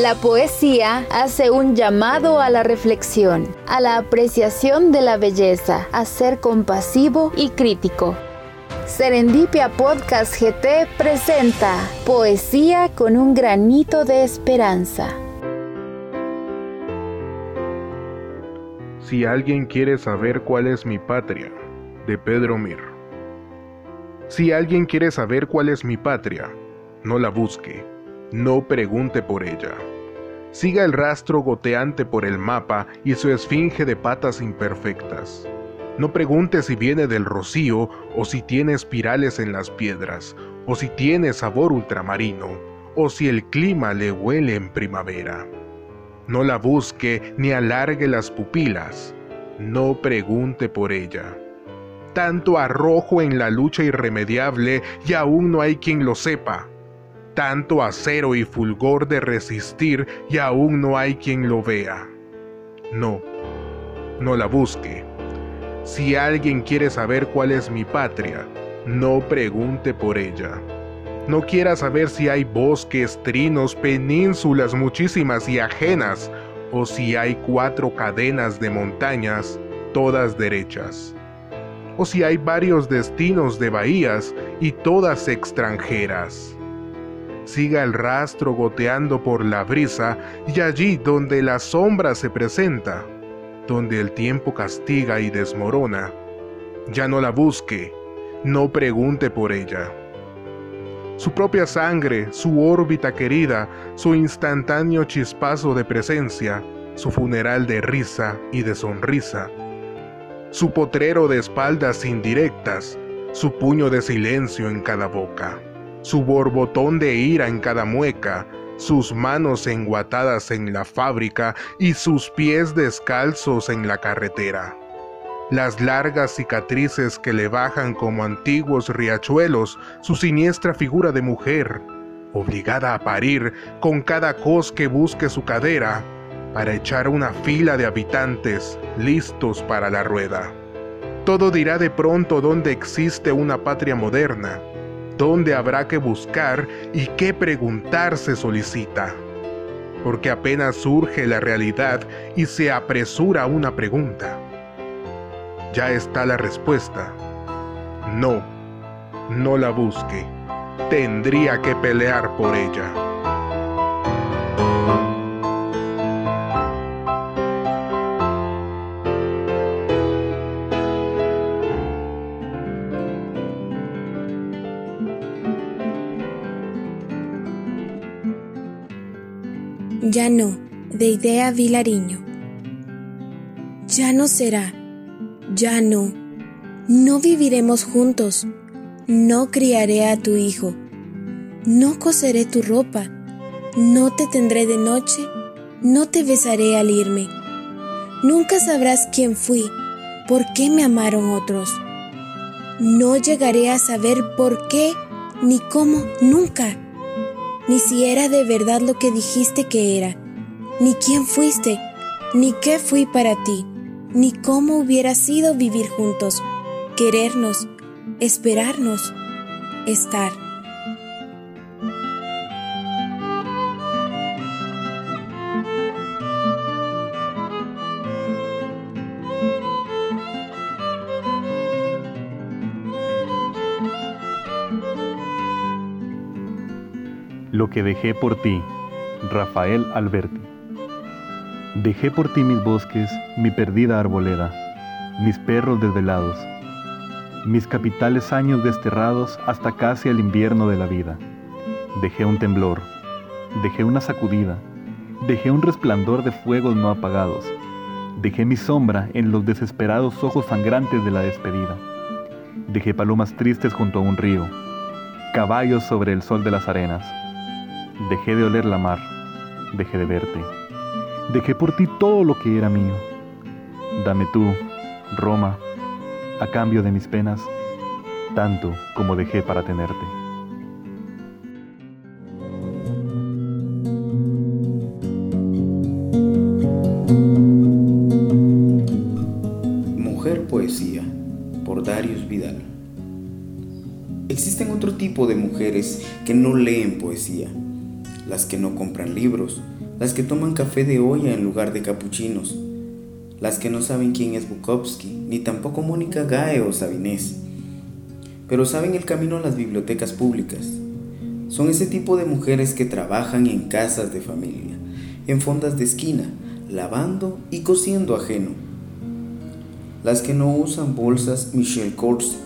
La poesía hace un llamado a la reflexión, a la apreciación de la belleza, a ser compasivo y crítico. Serendipia Podcast GT presenta Poesía con un granito de esperanza. Si alguien quiere saber cuál es mi patria, de Pedro Mir. Si alguien quiere saber cuál es mi patria, no la busque no pregunte por ella. Siga el rastro goteante por el mapa y su esfinge de patas imperfectas. No pregunte si viene del rocío o si tiene espirales en las piedras, o si tiene sabor ultramarino, o si el clima le huele en primavera. No la busque ni alargue las pupilas. No pregunte por ella. Tanto arrojo en la lucha irremediable y aún no hay quien lo sepa tanto acero y fulgor de resistir y aún no hay quien lo vea. No, no la busque. Si alguien quiere saber cuál es mi patria, no pregunte por ella. No quiera saber si hay bosques, trinos, penínsulas muchísimas y ajenas, o si hay cuatro cadenas de montañas, todas derechas. O si hay varios destinos de bahías y todas extranjeras siga el rastro goteando por la brisa y allí donde la sombra se presenta, donde el tiempo castiga y desmorona, ya no la busque, no pregunte por ella. Su propia sangre, su órbita querida, su instantáneo chispazo de presencia, su funeral de risa y de sonrisa, su potrero de espaldas indirectas, su puño de silencio en cada boca su borbotón de ira en cada mueca, sus manos enguatadas en la fábrica y sus pies descalzos en la carretera. Las largas cicatrices que le bajan como antiguos riachuelos su siniestra figura de mujer, obligada a parir con cada cos que busque su cadera, para echar una fila de habitantes listos para la rueda. Todo dirá de pronto dónde existe una patria moderna, dónde habrá que buscar y qué preguntar se solicita. Porque apenas surge la realidad y se apresura una pregunta. Ya está la respuesta. No, no la busque. Tendría que pelear por ella. Ya no, de idea Vilariño. Ya no será, ya no, no viviremos juntos, no criaré a tu hijo, no coseré tu ropa, no te tendré de noche, no te besaré al irme. Nunca sabrás quién fui, por qué me amaron otros. No llegaré a saber por qué ni cómo nunca ni si era de verdad lo que dijiste que era, ni quién fuiste, ni qué fui para ti, ni cómo hubiera sido vivir juntos, querernos, esperarnos, estar. Lo que dejé por ti, Rafael Alberti. Dejé por ti mis bosques, mi perdida arboleda, mis perros desvelados, mis capitales años desterrados hasta casi el invierno de la vida. Dejé un temblor, dejé una sacudida, dejé un resplandor de fuegos no apagados, dejé mi sombra en los desesperados ojos sangrantes de la despedida. Dejé palomas tristes junto a un río, caballos sobre el sol de las arenas Dejé de oler la mar, dejé de verte. Dejé por ti todo lo que era mío. Dame tú, Roma, a cambio de mis penas, tanto como dejé para tenerte. Mujer Poesía, por Darius Vidal. Existen otro tipo de mujeres que no leen poesía las que no compran libros, las que toman café de olla en lugar de capuchinos, las que no saben quién es Bukowski, ni tampoco Mónica Gae o Sabinés, pero saben el camino a las bibliotecas públicas. Son ese tipo de mujeres que trabajan en casas de familia, en fondas de esquina, lavando y cosiendo ajeno. Las que no usan bolsas Michel Kors,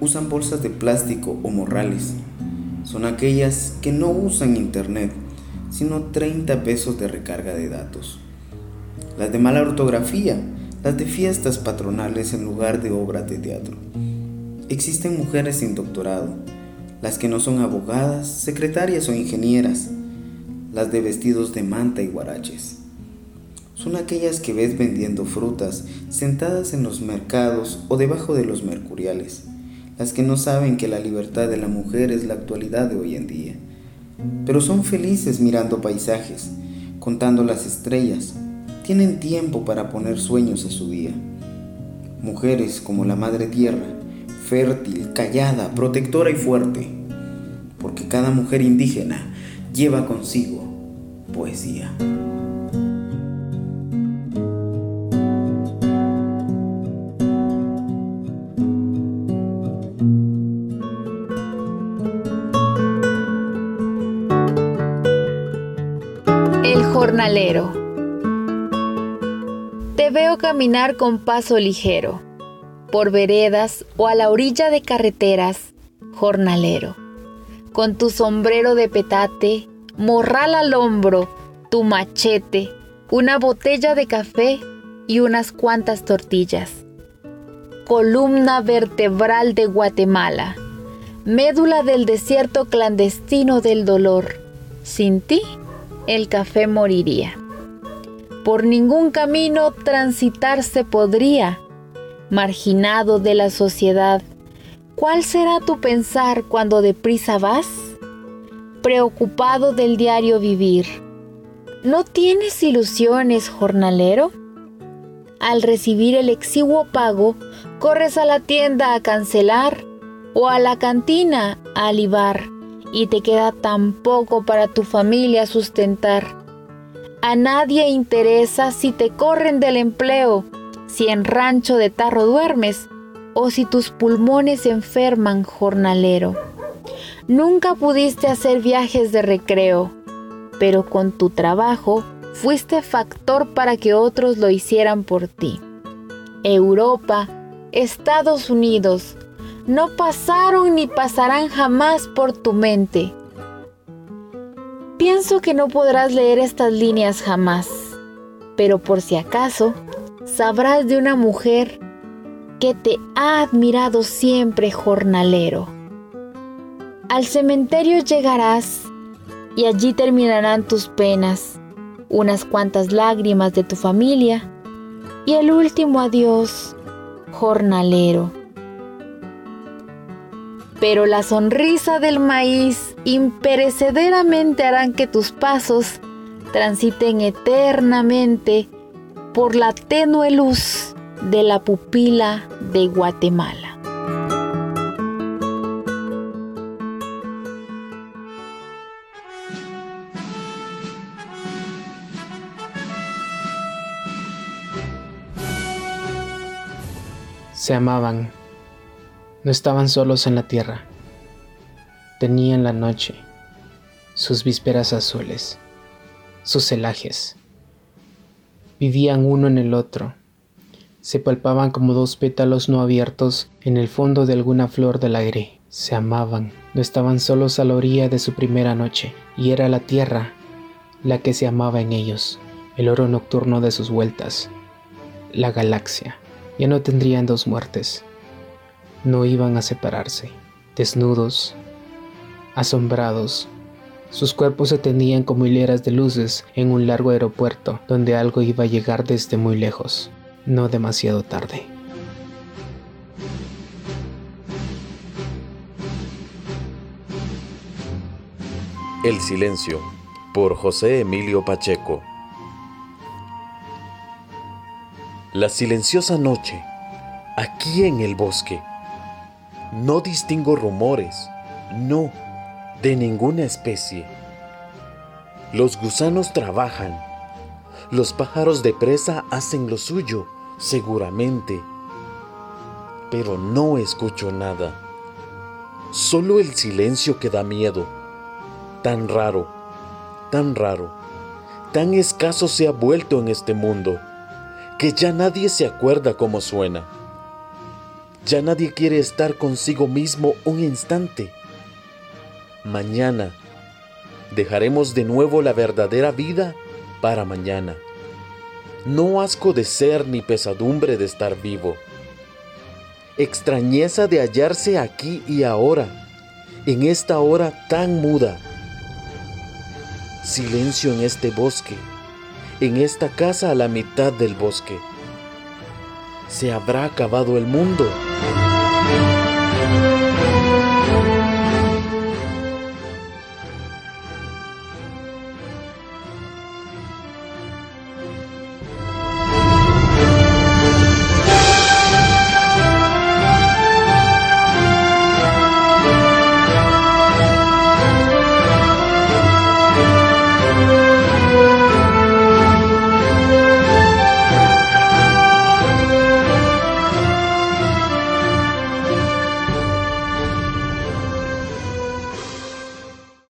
usan bolsas de plástico o morrales. Son aquellas que no usan internet, sino 30 pesos de recarga de datos. Las de mala ortografía, las de fiestas patronales en lugar de obras de teatro. Existen mujeres sin doctorado, las que no son abogadas, secretarias o ingenieras, las de vestidos de manta y guaraches. Son aquellas que ves vendiendo frutas, sentadas en los mercados o debajo de los mercuriales las que no saben que la libertad de la mujer es la actualidad de hoy en día, pero son felices mirando paisajes, contando las estrellas, tienen tiempo para poner sueños a su día. Mujeres como la Madre Tierra, fértil, callada, protectora y fuerte, porque cada mujer indígena lleva consigo poesía. Jornalero. Te veo caminar con paso ligero, por veredas o a la orilla de carreteras, jornalero, con tu sombrero de petate, morral al hombro, tu machete, una botella de café y unas cuantas tortillas. Columna vertebral de Guatemala, médula del desierto clandestino del dolor. Sin ti, el café moriría. Por ningún camino transitarse podría, marginado de la sociedad. ¿Cuál será tu pensar cuando deprisa vas? Preocupado del diario vivir. ¿No tienes ilusiones, jornalero? Al recibir el exiguo pago, corres a la tienda a cancelar o a la cantina a alivar y te queda tan poco para tu familia sustentar. A nadie interesa si te corren del empleo, si en rancho de tarro duermes o si tus pulmones enferman jornalero. Nunca pudiste hacer viajes de recreo, pero con tu trabajo fuiste factor para que otros lo hicieran por ti. Europa, Estados Unidos, no pasaron ni pasarán jamás por tu mente. Pienso que no podrás leer estas líneas jamás, pero por si acaso, sabrás de una mujer que te ha admirado siempre jornalero. Al cementerio llegarás y allí terminarán tus penas, unas cuantas lágrimas de tu familia y el último adiós, jornalero pero la sonrisa del maíz imperecederamente harán que tus pasos transiten eternamente por la tenue luz de la pupila de Guatemala. Se amaban no estaban solos en la tierra. Tenían la noche, sus vísperas azules, sus celajes. Vivían uno en el otro. Se palpaban como dos pétalos no abiertos en el fondo de alguna flor del aire. Se amaban. No estaban solos a la orilla de su primera noche, y era la tierra la que se amaba en ellos, el oro nocturno de sus vueltas, la galaxia. Ya no tendrían dos muertes no iban a separarse. Desnudos, asombrados, sus cuerpos se tendían como hileras de luces en un largo aeropuerto donde algo iba a llegar desde muy lejos, no demasiado tarde. El silencio, por José Emilio Pacheco. La silenciosa noche, aquí en el bosque no distingo rumores, no, de ninguna especie. Los gusanos trabajan. Los pájaros de presa hacen lo suyo, seguramente. Pero no escucho nada. Solo el silencio que da miedo. Tan raro, tan raro, tan escaso se ha vuelto en este mundo, que ya nadie se acuerda cómo suena. Ya nadie quiere estar consigo mismo un instante. Mañana dejaremos de nuevo la verdadera vida para mañana. No asco de ser ni pesadumbre de estar vivo. Extrañeza de hallarse aquí y ahora, en esta hora tan muda. Silencio en este bosque, en esta casa a la mitad del bosque. ¿Se habrá acabado el mundo? Thank you.